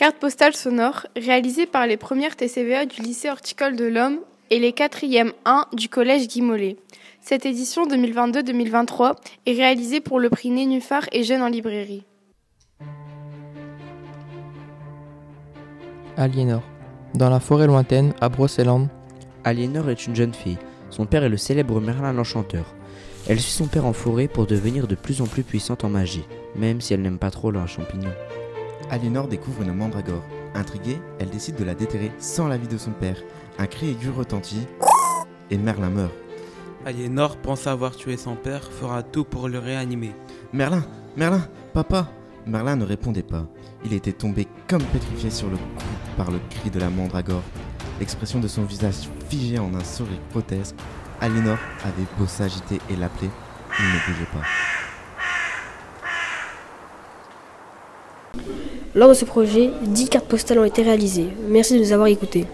Carte postale sonore réalisée par les premières TCVA du lycée horticole de l'Homme et les 4e 1 du collège Guy Mollet. Cette édition 2022-2023 est réalisée pour le prix Nénuphar et Jeunes en librairie. Aliénor. Dans la forêt lointaine, à Brocéland. Aliénor est une jeune fille. Son père est le célèbre Merlin l'Enchanteur. Elle suit son père en forêt pour devenir de plus en plus puissante en magie, même si elle n'aime pas trop leurs champignons. Aliénor découvre une mandragore. Intriguée, elle décide de la déterrer sans l'avis de son père. Un cri aigu retentit et Merlin meurt. Aliénor pense avoir tué son père, fera tout pour le réanimer. Merlin Merlin Papa Merlin ne répondait pas. Il était tombé comme pétrifié sur le cou par le cri de la mandragore. L'expression de son visage figé en un sourire grotesque. Aliénor avait beau s'agiter et l'appeler, il ne bougeait pas. Lors de ce projet, 10 cartes postales ont été réalisées. Merci de nous avoir écoutés.